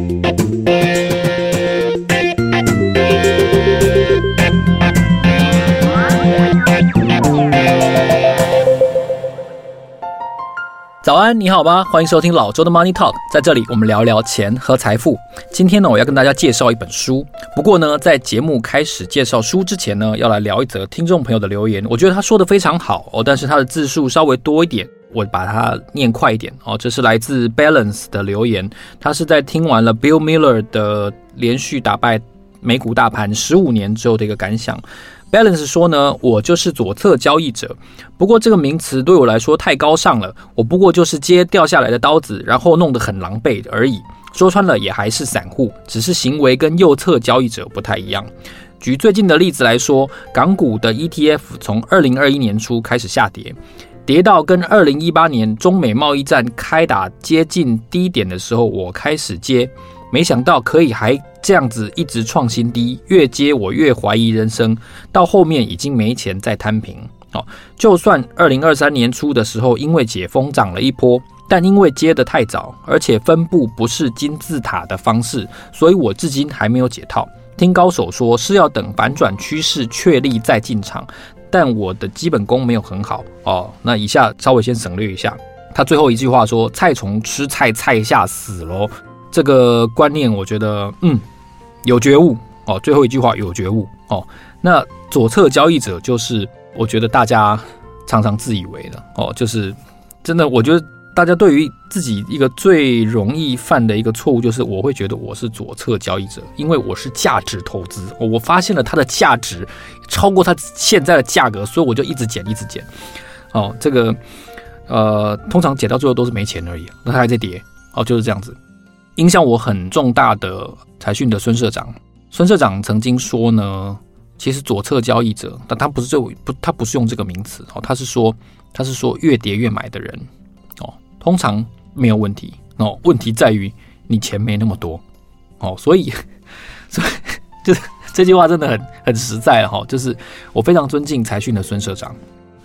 Música 早安，你好吗？欢迎收听老周的 Money Talk，在这里我们聊一聊钱和财富。今天呢，我要跟大家介绍一本书。不过呢，在节目开始介绍书之前呢，要来聊一则听众朋友的留言。我觉得他说的非常好哦，但是他的字数稍微多一点，我把它念快一点哦。这是来自 Balance 的留言，他是在听完了 Bill Miller 的连续打败美股大盘十五年之后的一个感想。Balance 说呢，我就是左侧交易者，不过这个名词对我来说太高尚了，我不过就是接掉下来的刀子，然后弄得很狼狈而已。说穿了也还是散户，只是行为跟右侧交易者不太一样。举最近的例子来说，港股的 ETF 从二零二一年初开始下跌，跌到跟二零一八年中美贸易战开打接近低点的时候，我开始接。没想到可以还这样子一直创新低，越接我越怀疑人生，到后面已经没钱再摊平。哦，就算二零二三年初的时候，因为解封涨了一波，但因为接得太早，而且分布不是金字塔的方式，所以我至今还没有解套。听高手说是要等反转趋势确立再进场，但我的基本功没有很好哦。那以下稍微先省略一下，他最后一句话说：“菜虫吃菜，菜下死喽。”这个观念，我觉得，嗯，有觉悟哦。最后一句话有觉悟哦。那左侧交易者就是，我觉得大家常常自以为的哦，就是真的，我觉得大家对于自己一个最容易犯的一个错误，就是我会觉得我是左侧交易者，因为我是价值投资，我发现了它的价值超过它现在的价格，所以我就一直减，一直减。哦，这个呃，通常减到最后都是没钱而已，那它还在跌哦，就是这样子。影响我很重大的财讯的孙社长，孙社长曾经说呢，其实左侧交易者，但他不是这不，他不是用这个名词哦，他是说他是说越跌越买的人哦，通常没有问题哦，问题在于你钱没那么多哦，所以所以就是这句话真的很很实在哈，就是我非常尊敬财讯的孙社长，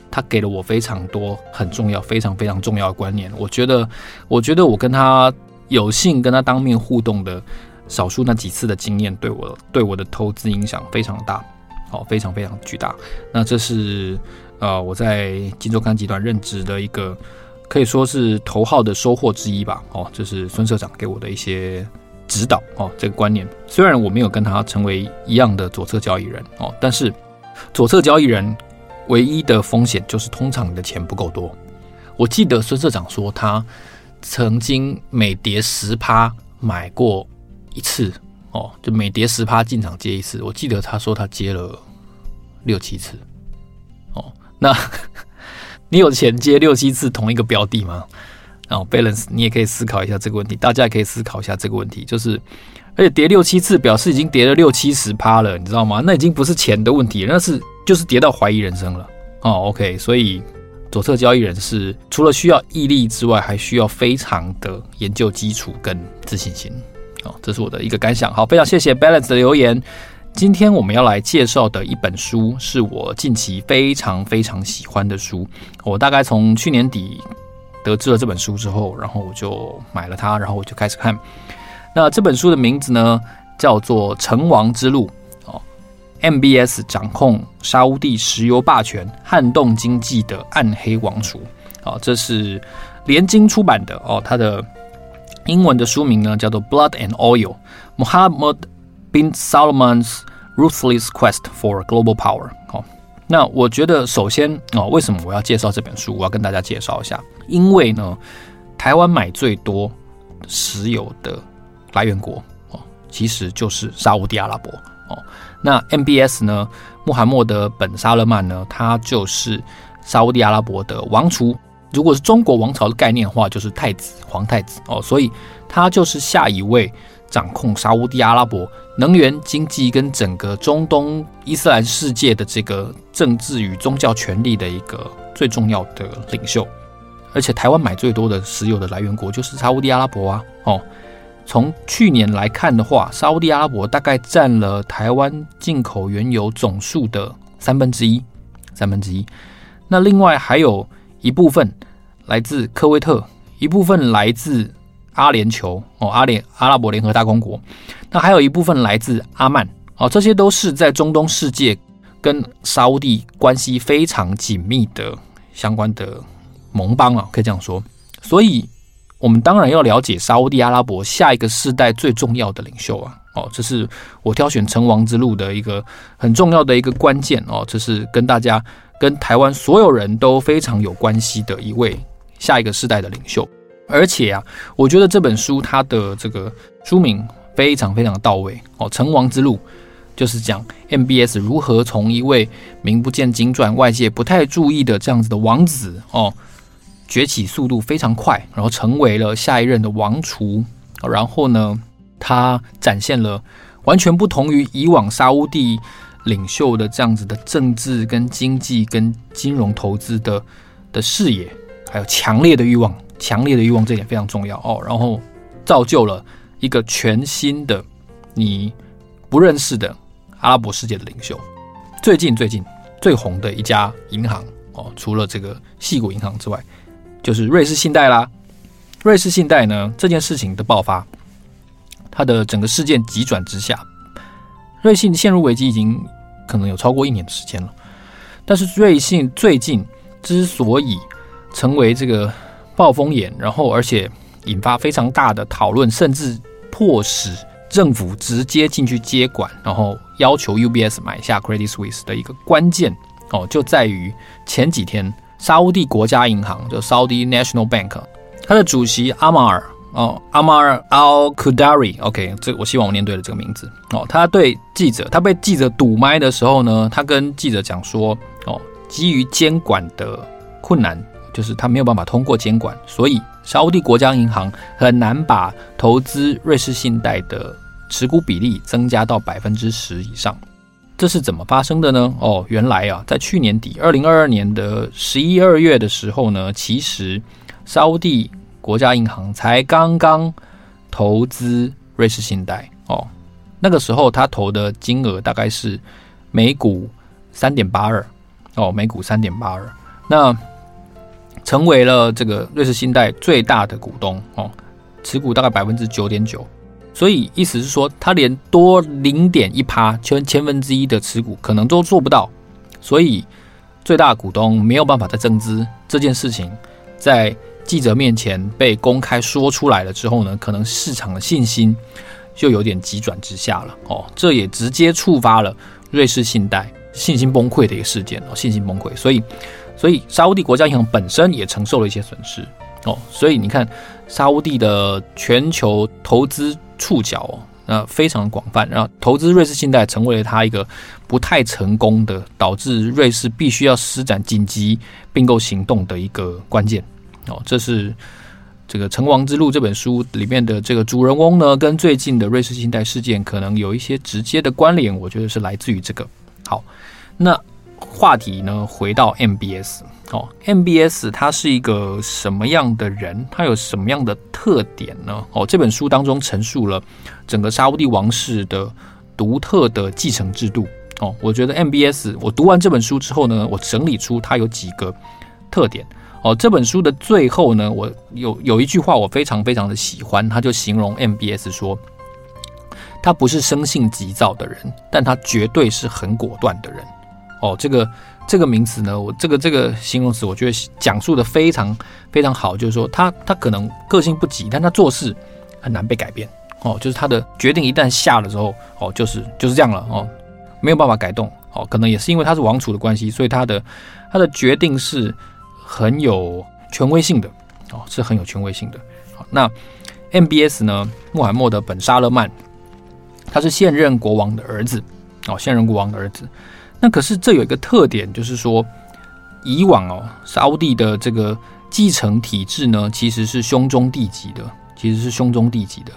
他给了我非常多很重要、非常非常重要的观念，我觉得我觉得我跟他。有幸跟他当面互动的少数那几次的经验，对我对我的投资影响非常大，哦，非常非常巨大。那这是呃我在金周刊集团任职的一个可以说是头号的收获之一吧。哦，这是孙社长给我的一些指导哦，这个观念。虽然我没有跟他成为一样的左侧交易人哦，但是左侧交易人唯一的风险就是通常你的钱不够多。我记得孙社长说他。曾经每跌十趴买过一次哦，就每跌十趴进场接一次。我记得他说他接了六七次哦。那 你有钱接六七次同一个标的吗？然后 balance 你也可以思考一下这个问题，大家也可以思考一下这个问题。就是而且跌六七次，表示已经跌了六七十趴了，你知道吗？那已经不是钱的问题，那是就是跌到怀疑人生了哦。OK，所以。左侧交易人是除了需要毅力之外，还需要非常的研究基础跟自信心。哦，这是我的一个感想。好，非常谢谢 Balance 的留言。今天我们要来介绍的一本书，是我近期非常非常喜欢的书。我大概从去年底得知了这本书之后，然后我就买了它，然后我就开始看。那这本书的名字呢，叫做《成王之路》。MBS 掌控沙乌地石油霸权，撼动经济的暗黑王储。哦，这是联经出版的哦。它的英文的书名呢叫做《Blood and Oil: Mohammed bin Salman's Ruthless Quest for Global Power》。好，那我觉得首先哦，为什么我要介绍这本书？我要跟大家介绍一下，因为呢，台湾买最多石油的来源国哦，其实就是沙乌地阿拉伯哦。那 MBS 呢？穆罕默德本·萨勒曼呢？他就是沙乌地阿拉伯的王储。如果是中国王朝的概念的话，就是太子、皇太子哦。所以他就是下一位掌控沙乌地阿拉伯能源、经济跟整个中东伊斯兰世界的这个政治与宗教权力的一个最重要的领袖。而且台湾买最多的石油的来源国就是沙乌地阿拉伯啊，哦。从去年来看的话，沙乌地阿拉伯大概占了台湾进口原油总数的三分之一，三分之一。那另外还有一部分来自科威特，一部分来自阿联酋哦，阿联阿拉伯联合大公国，那还有一部分来自阿曼哦，这些都是在中东世界跟沙乌地关系非常紧密的相关的盟邦啊，可以这样说。所以，我们当然要了解沙乌地阿拉伯下一个世代最重要的领袖啊，哦，这是我挑选成王之路的一个很重要的一个关键哦，这是跟大家跟台湾所有人都非常有关系的一位下一个世代的领袖。而且啊，我觉得这本书它的这个书名非常非常的到位哦。成王之路就是讲 MBS 如何从一位名不见经传、外界不太注意的这样子的王子哦，崛起速度非常快，然后成为了下一任的王储。然后呢，他展现了完全不同于以往沙乌地领袖的这样子的政治跟经济跟金融投资的的视野，还有强烈的欲望。强烈的欲望，这点非常重要哦。然后造就了一个全新的你不认识的阿拉伯世界的领袖。最近最近最红的一家银行哦，除了这个细谷银行之外，就是瑞士信贷啦。瑞士信贷呢，这件事情的爆发，它的整个事件急转直下，瑞信陷入危机已经可能有超过一年的时间了。但是瑞信最近之所以成为这个暴风眼，然后而且引发非常大的讨论，甚至迫使政府直接进去接管，然后要求 UBS 买下 Credit Suisse 的一个关键哦，就在于前几天沙乌地国家银行就 Saudi National Bank，它的主席阿马尔哦，阿马尔 Al Qudari，OK，这我希望我念对了这个名字哦，他对记者，他被记者堵麦的时候呢，他跟记者讲说哦，基于监管的困难。就是他没有办法通过监管，所以沙乌地国家银行很难把投资瑞士信贷的持股比例增加到百分之十以上。这是怎么发生的呢？哦，原来啊，在去年底，二零二二年的十一二月的时候呢，其实沙乌地国家银行才刚刚投资瑞士信贷哦，那个时候他投的金额大概是每股三点八二哦，每股三点八二，那。成为了这个瑞士信贷最大的股东哦，持股大概百分之九点九，所以意思是说，他连多零点一趴，千千分之一的持股可能都做不到，所以最大股东没有办法再增资这件事情，在记者面前被公开说出来了之后呢，可能市场的信心就有点急转直下了哦，这也直接触发了瑞士信贷信心崩溃的一个事件哦，信心崩溃，所以。所以沙乌地国家银行本身也承受了一些损失哦，所以你看沙乌地的全球投资触角哦，那非常的广泛，然后投资瑞士信贷成为了他一个不太成功的，导致瑞士必须要施展紧急并购行动的一个关键哦。这是这个《成王之路》这本书里面的这个主人翁呢，跟最近的瑞士信贷事件可能有一些直接的关联，我觉得是来自于这个。好，那。话题呢，回到 MBS 哦，MBS 他是一个什么样的人？他有什么样的特点呢？哦，这本书当中陈述了整个沙乌地王室的独特的继承制度哦。我觉得 MBS，我读完这本书之后呢，我整理出它有几个特点哦。这本书的最后呢，我有有一句话我非常非常的喜欢，他就形容 MBS 说，他不是生性急躁的人，但他绝对是很果断的人。哦，这个这个名词呢，我这个这个形容词，我觉得讲述的非常非常好。就是说，他他可能个性不急，但他做事很难被改变。哦，就是他的决定一旦下了之后，哦，就是就是这样了。哦，没有办法改动。哦，可能也是因为他是王储的关系，所以他的他的决定是很有权威性的。哦，是很有权威性的。好，那 MBS 呢，穆罕默德本沙勒曼，他是现任国王的儿子。哦，现任国王的儿子。那可是这有一个特点，就是说，以往哦，沙乌地的这个继承体制呢，其实是兄终弟及的，其实是兄终弟及的。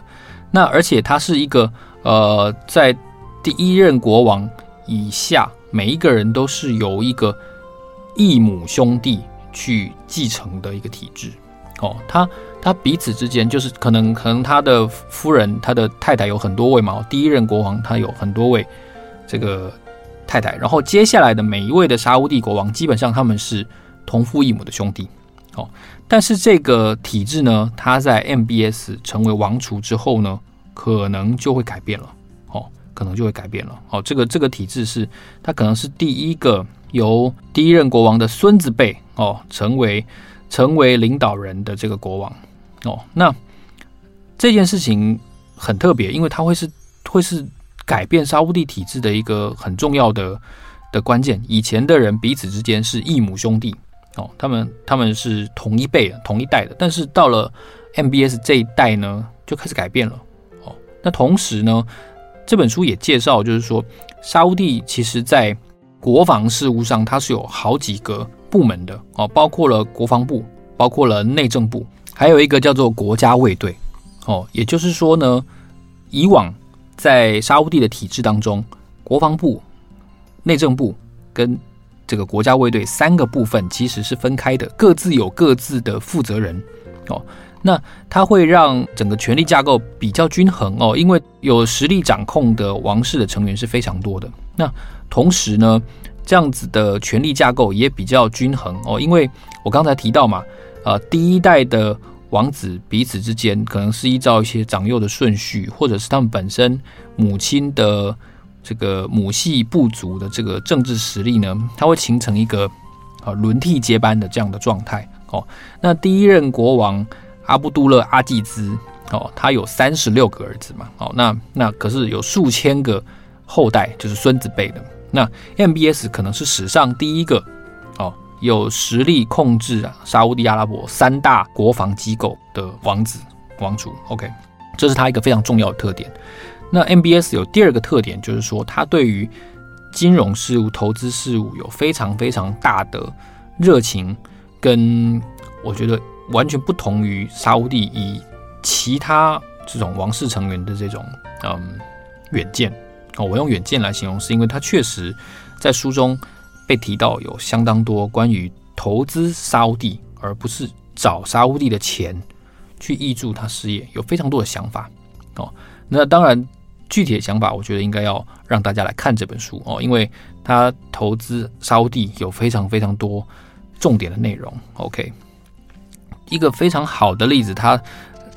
那而且他是一个呃，在第一任国王以下，每一个人都是由一个异母兄弟去继承的一个体制。哦，他他彼此之间就是可能可能他的夫人他的太太有很多位嘛，第一任国王他有很多位这个。太太，然后接下来的每一位的沙乌地国王，基本上他们是同父异母的兄弟，哦，但是这个体制呢，他在 MBS 成为王储之后呢，可能就会改变了，哦，可能就会改变了，哦，这个这个体制是他可能是第一个由第一任国王的孙子辈哦，成为成为领导人的这个国王，哦，那这件事情很特别，因为它会是会是改变沙乌地体制的一个很重要的的关键。以前的人彼此之间是异母兄弟。哦，他们他们是同一辈的、同一代的，但是到了 MBS 这一代呢，就开始改变了。哦，那同时呢，这本书也介绍，就是说沙乌地其实在国防事务上，它是有好几个部门的哦，包括了国防部，包括了内政部，还有一个叫做国家卫队。哦，也就是说呢，以往在沙乌地的体制当中，国防部、内政部跟这个国家卫队三个部分其实是分开的，各自有各自的负责人哦。那它会让整个权力架构比较均衡哦，因为有实力掌控的王室的成员是非常多的。那同时呢，这样子的权力架构也比较均衡哦，因为我刚才提到嘛，呃，第一代的王子彼此之间可能是依照一些长幼的顺序，或者是他们本身母亲的。这个母系部族的这个政治实力呢，它会形成一个啊轮替接班的这样的状态哦。那第一任国王阿布杜勒阿济兹哦，他有三十六个儿子嘛，哦，那那可是有数千个后代，就是孙子辈的。那 MBS 可能是史上第一个，有实力控制啊沙乌地阿拉伯三大国防机构的王子王储。OK，这是他一个非常重要的特点。那 MBS 有第二个特点，就是说他对于金融事务、投资事务有非常非常大的热情，跟我觉得完全不同于沙乌地以其他这种王室成员的这种嗯远见哦。我用远见来形容，是因为他确实在书中被提到有相当多关于投资沙乌地，而不是找沙乌地的钱去挹注他事业，有非常多的想法哦。那当然。具体的想法，我觉得应该要让大家来看这本书哦，因为他投资沙乌地有非常非常多重点的内容。OK，一个非常好的例子，他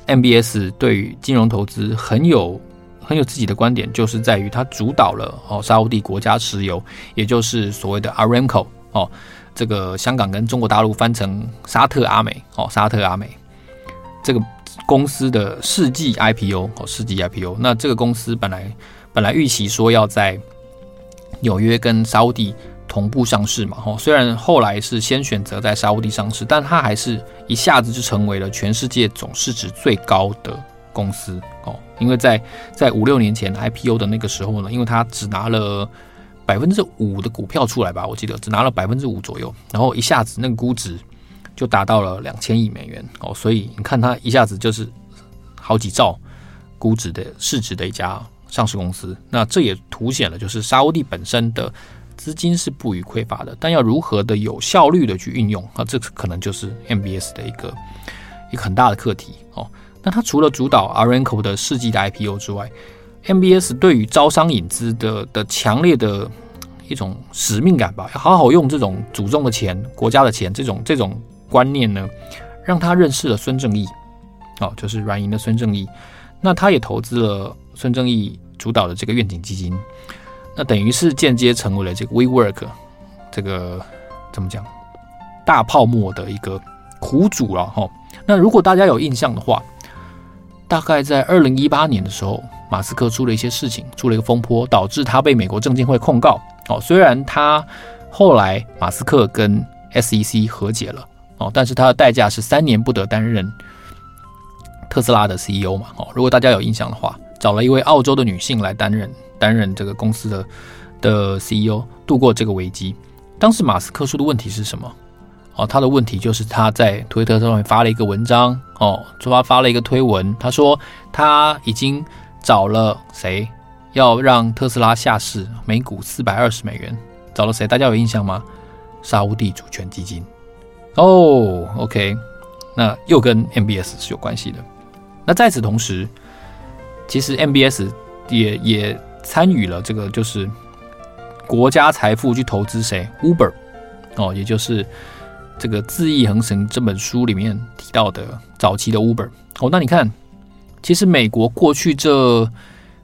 MBS 对于金融投资很有很有自己的观点，就是在于他主导了哦沙乌地国家石油，也就是所谓的 Aramco 哦，这个香港跟中国大陆翻成沙特阿美哦，沙特阿美这个。公司的世纪 IPO 哦，世纪 IPO，那这个公司本来本来预期说要在纽约跟沙乌地同步上市嘛，哦，虽然后来是先选择在沙乌地上市，但它还是一下子就成为了全世界总市值最高的公司哦，因为在在五六年前 IPO 的那个时候呢，因为它只拿了百分之五的股票出来吧，我记得只拿了百分之五左右，然后一下子那个估值。就达到了两千亿美元哦，所以你看它一下子就是好几兆估值的市值的一家上市公司。那这也凸显了，就是沙乌地本身的资金是不予匮乏的，但要如何的有效率的去运用啊，这可能就是 MBS 的一个一个很大的课题哦。那它除了主导 a r a n c o 的世纪的 IPO 之外，MBS 对于招商引资的的强烈的一种使命感吧，要好好用这种祖宗的钱、国家的钱，这种这种。观念呢，让他认识了孙正义，哦，就是软银的孙正义。那他也投资了孙正义主导的这个愿景基金，那等于是间接成为了这个 WeWork 这个怎么讲大泡沫的一个苦主了哈。那如果大家有印象的话，大概在二零一八年的时候，马斯克出了一些事情，出了一个风波，导致他被美国证监会控告。哦，虽然他后来马斯克跟 SEC 和解了。哦，但是他的代价是三年不得担任特斯拉的 CEO 嘛？哦，如果大家有印象的话，找了一位澳洲的女性来担任担任这个公司的的 CEO，度过这个危机。当时马斯克出的问题是什么？哦，他的问题就是他在推特上面发了一个文章，哦，出发发了一个推文，他说他已经找了谁要让特斯拉下市，每股四百二十美元，找了谁？大家有印象吗？沙乌地主权基金。哦、，OK，那又跟 MBS 是有关系的。那在此同时，其实 MBS 也也参与了这个，就是国家财富去投资谁？Uber 哦，也就是这个《恣意横行》这本书里面提到的早期的 Uber 哦，那你看，其实美国过去这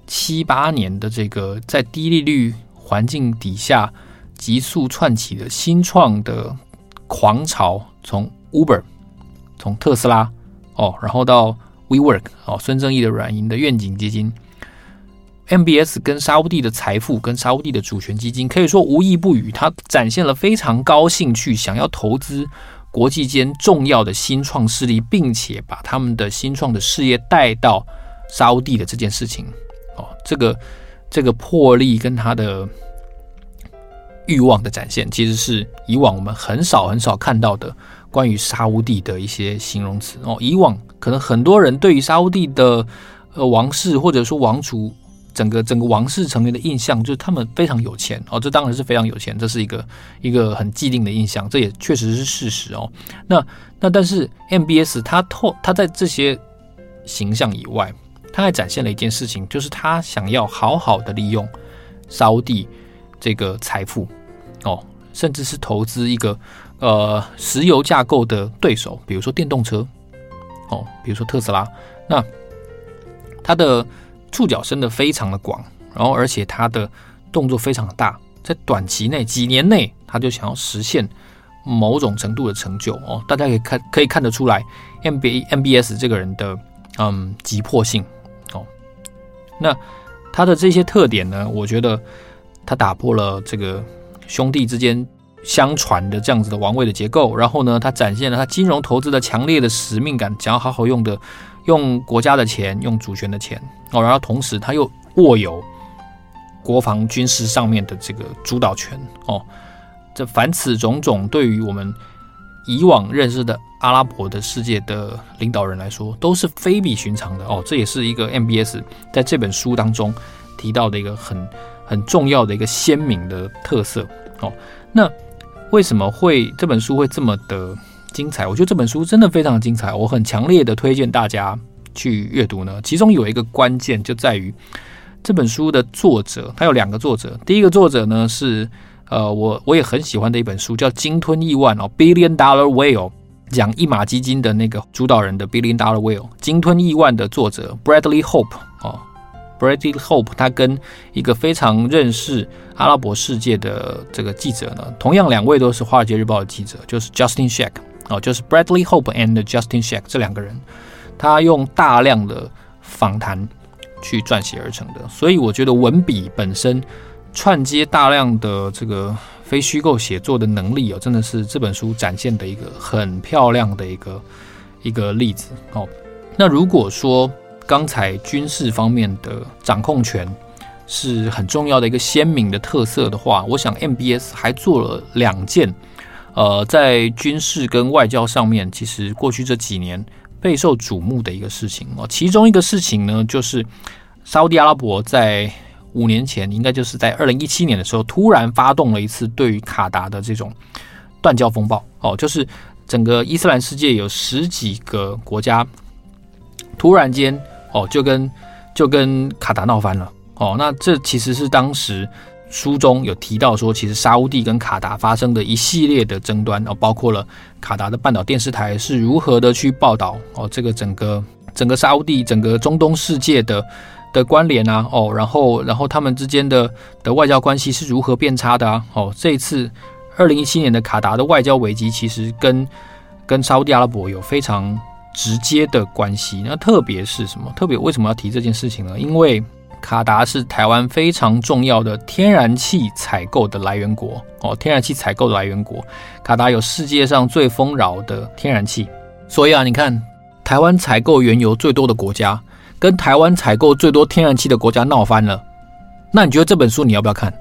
七八年的这个在低利率环境底下急速窜起的新创的狂潮，从 Uber，从特斯拉哦，然后到 WeWork 哦，孙正义的软银的愿景基金。MBS 跟沙乌地的财富跟沙乌地的主权基金可以说无一不语，他展现了非常高兴趣，想要投资国际间重要的新创势力，并且把他们的新创的事业带到沙乌地的这件事情，哦，这个这个魄力跟他的欲望的展现，其实是以往我们很少很少看到的关于沙乌地的一些形容词哦。以往可能很多人对于沙乌地的呃王室或者说王族。整个整个王室成员的印象就是他们非常有钱哦，这当然是非常有钱，这是一个一个很既定的印象，这也确实是事实哦。那那但是 MBS 他透他在这些形象以外，他还展现了一件事情，就是他想要好好的利用沙乌地这个财富哦，甚至是投资一个呃石油架构的对手，比如说电动车哦，比如说特斯拉，那他的。触角伸得非常的广，然后而且他的动作非常的大，在短期内几年内，他就想要实现某种程度的成就哦。大家可以看可以看得出来，MB MBS 这个人的嗯急迫性哦。那他的这些特点呢，我觉得他打破了这个兄弟之间相传的这样子的王位的结构，然后呢，他展现了他金融投资的强烈的使命感，想要好好用的。用国家的钱，用主权的钱哦，然后同时他又握有国防军事上面的这个主导权哦。这凡此种种，对于我们以往认识的阿拉伯的世界的领导人来说，都是非比寻常的哦。这也是一个 MBS 在这本书当中提到的一个很很重要的一个鲜明的特色哦。那为什么会这本书会这么的？精彩，我觉得这本书真的非常精彩，我很强烈的推荐大家去阅读呢。其中有一个关键就在于这本书的作者，他有两个作者。第一个作者呢是呃，我我也很喜欢的一本书，叫《鲸吞亿万》哦，《Billion Dollar Whale》，讲一马基金的那个主导人的《Billion Dollar Whale》，鲸吞亿万的作者 Bradley Hope 哦。Bradley Hope，他跟一个非常认识阿拉伯世界的这个记者呢，同样两位都是《华尔街日报》的记者，就是 Justin Sheck 哦，就是 Bradley Hope and Justin Shack 这两个人，他用大量的访谈去撰写而成的，所以我觉得文笔本身串接大量的这个非虚构写作的能力哦，真的是这本书展现的一个很漂亮的一个一个例子哦。那如果说，刚才军事方面的掌控权是很重要的一个鲜明的特色的话，我想 MBS 还做了两件，呃，在军事跟外交上面，其实过去这几年备受瞩目的一个事情哦。其中一个事情呢，就是沙乌地阿拉伯在五年前，应该就是在二零一七年的时候，突然发动了一次对于卡达的这种断交风暴哦，就是整个伊斯兰世界有十几个国家突然间。哦，就跟就跟卡达闹翻了哦。那这其实是当时书中有提到说，其实沙乌地跟卡达发生的一系列的争端哦，包括了卡达的半岛电视台是如何的去报道哦，这个整个整个沙乌地整个中东世界的的关联啊哦，然后然后他们之间的的外交关系是如何变差的啊哦。这一次二零一七年的卡达的外交危机，其实跟跟沙乌地阿拉伯有非常。直接的关系，那特别是什么？特别为什么要提这件事情呢？因为卡达是台湾非常重要的天然气采购的来源国哦，天然气采购的来源国，卡达有世界上最丰饶的天然气，所以啊，你看台湾采购原油最多的国家，跟台湾采购最多天然气的国家闹翻了，那你觉得这本书你要不要看？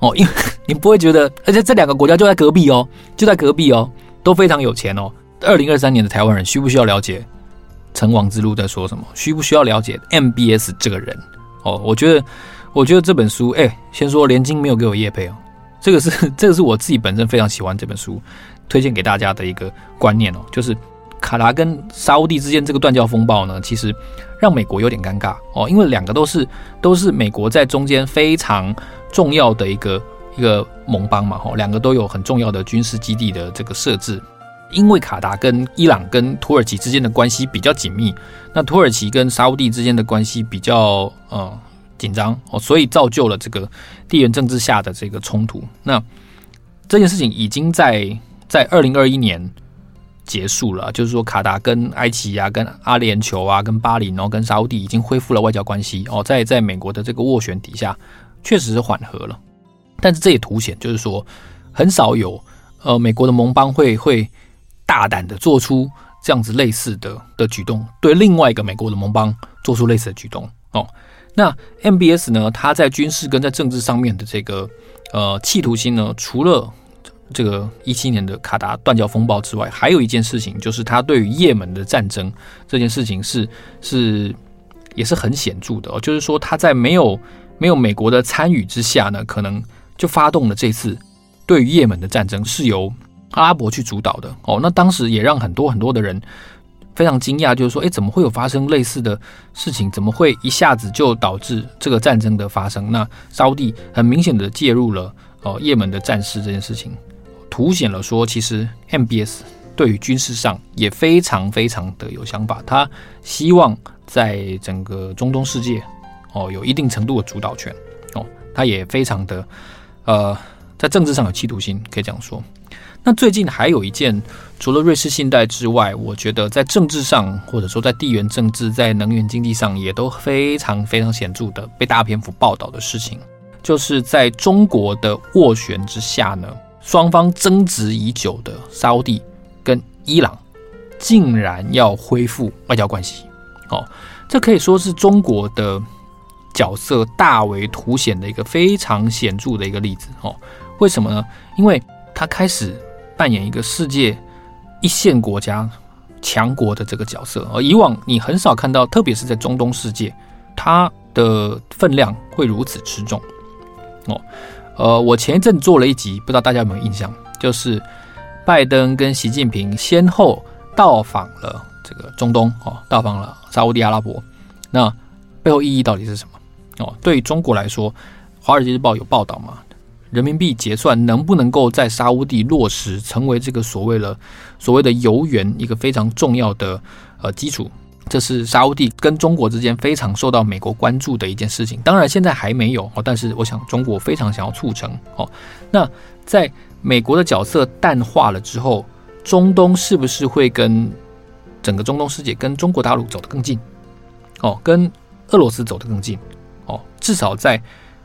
哦，因为 你不会觉得，而且这两个国家就在隔壁哦，就在隔壁哦，都非常有钱哦。二零二三年的台湾人需不需要了解成王之路在说什么？需不需要了解 MBS 这个人？哦，我觉得，我觉得这本书，哎，先说连金没有给我叶配哦，这个是这个是我自己本身非常喜欢这本书，推荐给大家的一个观念哦，就是卡达跟沙乌地之间这个断交风暴呢，其实让美国有点尴尬哦，因为两个都是都是美国在中间非常重要的一个一个盟邦嘛，哦，两个都有很重要的军事基地的这个设置。因为卡达跟伊朗跟土耳其之间的关系比较紧密，那土耳其跟沙乌地之间的关系比较呃紧张哦，所以造就了这个地缘政治下的这个冲突。那这件事情已经在在二零二一年结束了，就是说卡达跟埃及啊、跟阿联酋啊、跟巴林，然后跟沙乌地已经恢复了外交关系哦，在在美国的这个斡旋底下，确实是缓和了。但是这也凸显，就是说很少有呃美国的盟邦会会。大胆的做出这样子类似的的举动，对另外一个美国的盟邦做出类似的举动哦。那 MBS 呢？他在军事跟在政治上面的这个呃企图心呢，除了这个一七年的卡达断交风暴之外，还有一件事情，就是他对于也门的战争这件事情是是也是很显著的哦。就是说，他在没有没有美国的参与之下呢，可能就发动了这次对于也门的战争，是由。阿拉伯去主导的哦，那当时也让很多很多的人非常惊讶，就是说，诶，怎么会有发生类似的事情？怎么会一下子就导致这个战争的发生？那沙乌地很明显的介入了哦，也门的战事这件事情，凸显了说，其实 MBS 对于军事上也非常非常的有想法，他希望在整个中东世界哦有一定程度的主导权哦，他也非常的呃，在政治上有企图心，可以这样说。那最近还有一件，除了瑞士信贷之外，我觉得在政治上，或者说在地缘政治、在能源经济上，也都非常非常显著的被大篇幅报道的事情，就是在中国的斡旋之下呢，双方争执已久的沙乌地跟伊朗，竟然要恢复外交关系。哦，这可以说是中国的角色大为凸显的一个非常显著的一个例子。哦，为什么呢？因为他开始。扮演一个世界一线国家强国的这个角色，而以往你很少看到，特别是在中东世界，它的分量会如此之重。哦，呃，我前一阵做了一集，不知道大家有没有印象，就是拜登跟习近平先后到访了这个中东，哦，到访了沙乌地阿拉伯，那背后意义到底是什么？哦，对于中国来说，《华尔街日报》有报道吗？人民币结算能不能够在沙乌地落实，成为这个所谓的所谓的油源一个非常重要的呃基础，这是沙乌地跟中国之间非常受到美国关注的一件事情。当然现在还没有哦，但是我想中国非常想要促成哦。那在美国的角色淡化了之后，中东是不是会跟整个中东世界跟中国大陆走得更近？哦，跟俄罗斯走得更近？哦，至少在。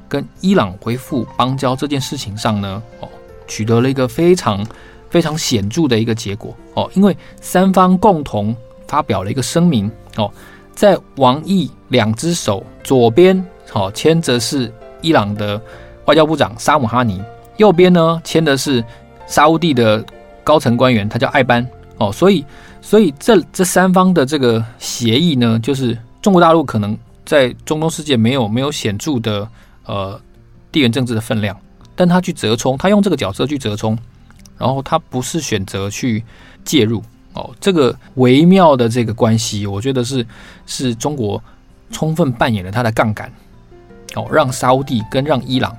跟伊朗恢复邦交这件事情上呢，哦，取得了一个非常非常显著的一个结果哦，因为三方共同发表了一个声明哦，在王毅两只手左边哦牵着是伊朗的外交部长沙姆哈尼，右边呢牵的是沙乌地的高层官员，他叫艾班哦，所以所以这这三方的这个协议呢，就是中国大陆可能在中东世界没有没有显著的。呃，地缘政治的分量，但他去折冲，他用这个角色去折冲，然后他不是选择去介入哦，这个微妙的这个关系，我觉得是是中国充分扮演了他的杠杆，哦，让沙乌地跟让伊朗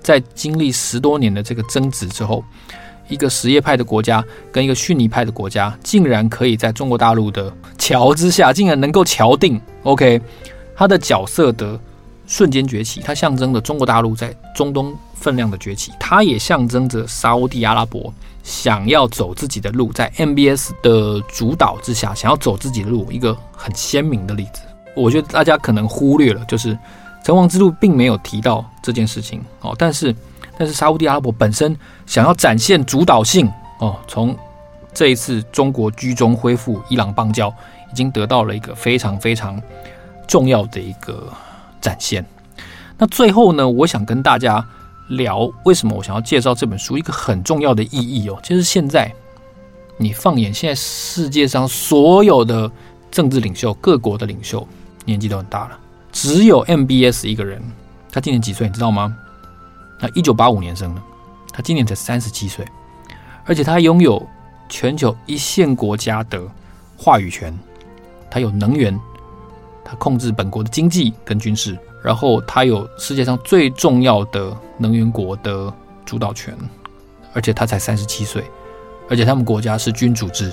在经历十多年的这个争执之后，一个什叶派的国家跟一个逊尼派的国家，竟然可以在中国大陆的桥之下，竟然能够桥定，OK，他的角色的。瞬间崛起，它象征着中国大陆在中东分量的崛起，它也象征着沙乌地阿拉伯想要走自己的路，在 MBS 的主导之下，想要走自己的路，一个很鲜明的例子。我觉得大家可能忽略了，就是成王之路并没有提到这件事情哦，但是但是沙乌地阿拉伯本身想要展现主导性哦，从这一次中国居中恢复伊朗邦交，已经得到了一个非常非常重要的一个。展现。那最后呢，我想跟大家聊为什么我想要介绍这本书一个很重要的意义哦，就是现在你放眼现在世界上所有的政治领袖、各国的领袖，年纪都很大了，只有 MBS 一个人，他今年几岁？你知道吗？那一九八五年生的，他今年才三十七岁，而且他拥有全球一线国家的话语权，他有能源。他控制本国的经济跟军事，然后他有世界上最重要的能源国的主导权，而且他才三十七岁，而且他们国家是君主制。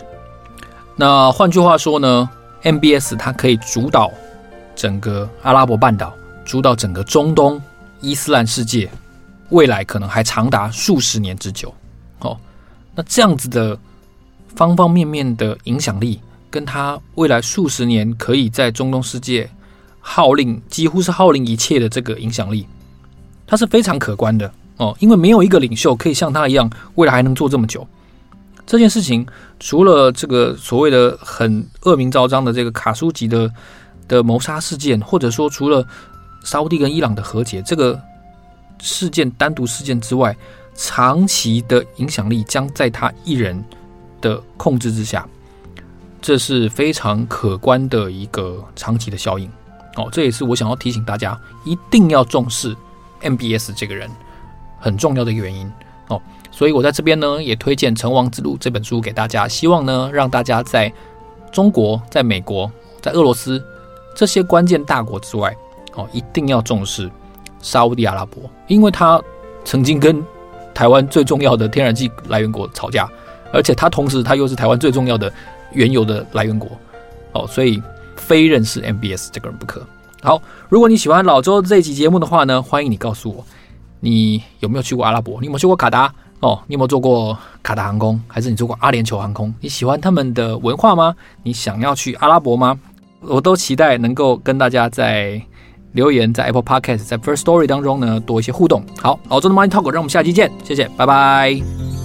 那换句话说呢，MBS 它可以主导整个阿拉伯半岛，主导整个中东伊斯兰世界，未来可能还长达数十年之久。哦，那这样子的方方面面的影响力，跟他未来数十年可以在中东世界号令几乎是号令一切的这个影响力，它是非常可观的哦。因为没有一个领袖可以像他一样，未来还能做这么久。这件事情除了这个所谓的很恶名昭彰的这个卡舒吉的的谋杀事件，或者说除了沙乌地跟伊朗的和解这个事件单独事件之外，长期的影响力将在他一人的控制之下，这是非常可观的一个长期的效应。哦，这也是我想要提醒大家一定要重视 MBS 这个人很重要的原因。哦，所以我在这边呢也推荐《成王之路》这本书给大家，希望呢让大家在中国、在美国、在俄罗斯这些关键大国之外，哦，一定要重视沙乌地阿拉伯，因为他曾经跟台湾最重要的天然气来源国吵架，而且他同时他又是台湾最重要的原油的来源国，哦，所以非认识 MBS 这个人不可。好，如果你喜欢老周这一期节目的话呢，欢迎你告诉我，你有没有去过阿拉伯？你有没有去过卡达？哦，你有没有坐过卡达航空？还是你坐过阿联酋航空？你喜欢他们的文化吗？你想要去阿拉伯吗？我都期待能够跟大家在。留言在 Apple Podcast，在 First Story 当中呢，多一些互动。好，老周的 Money Talk，让我们下期见，谢谢，拜拜。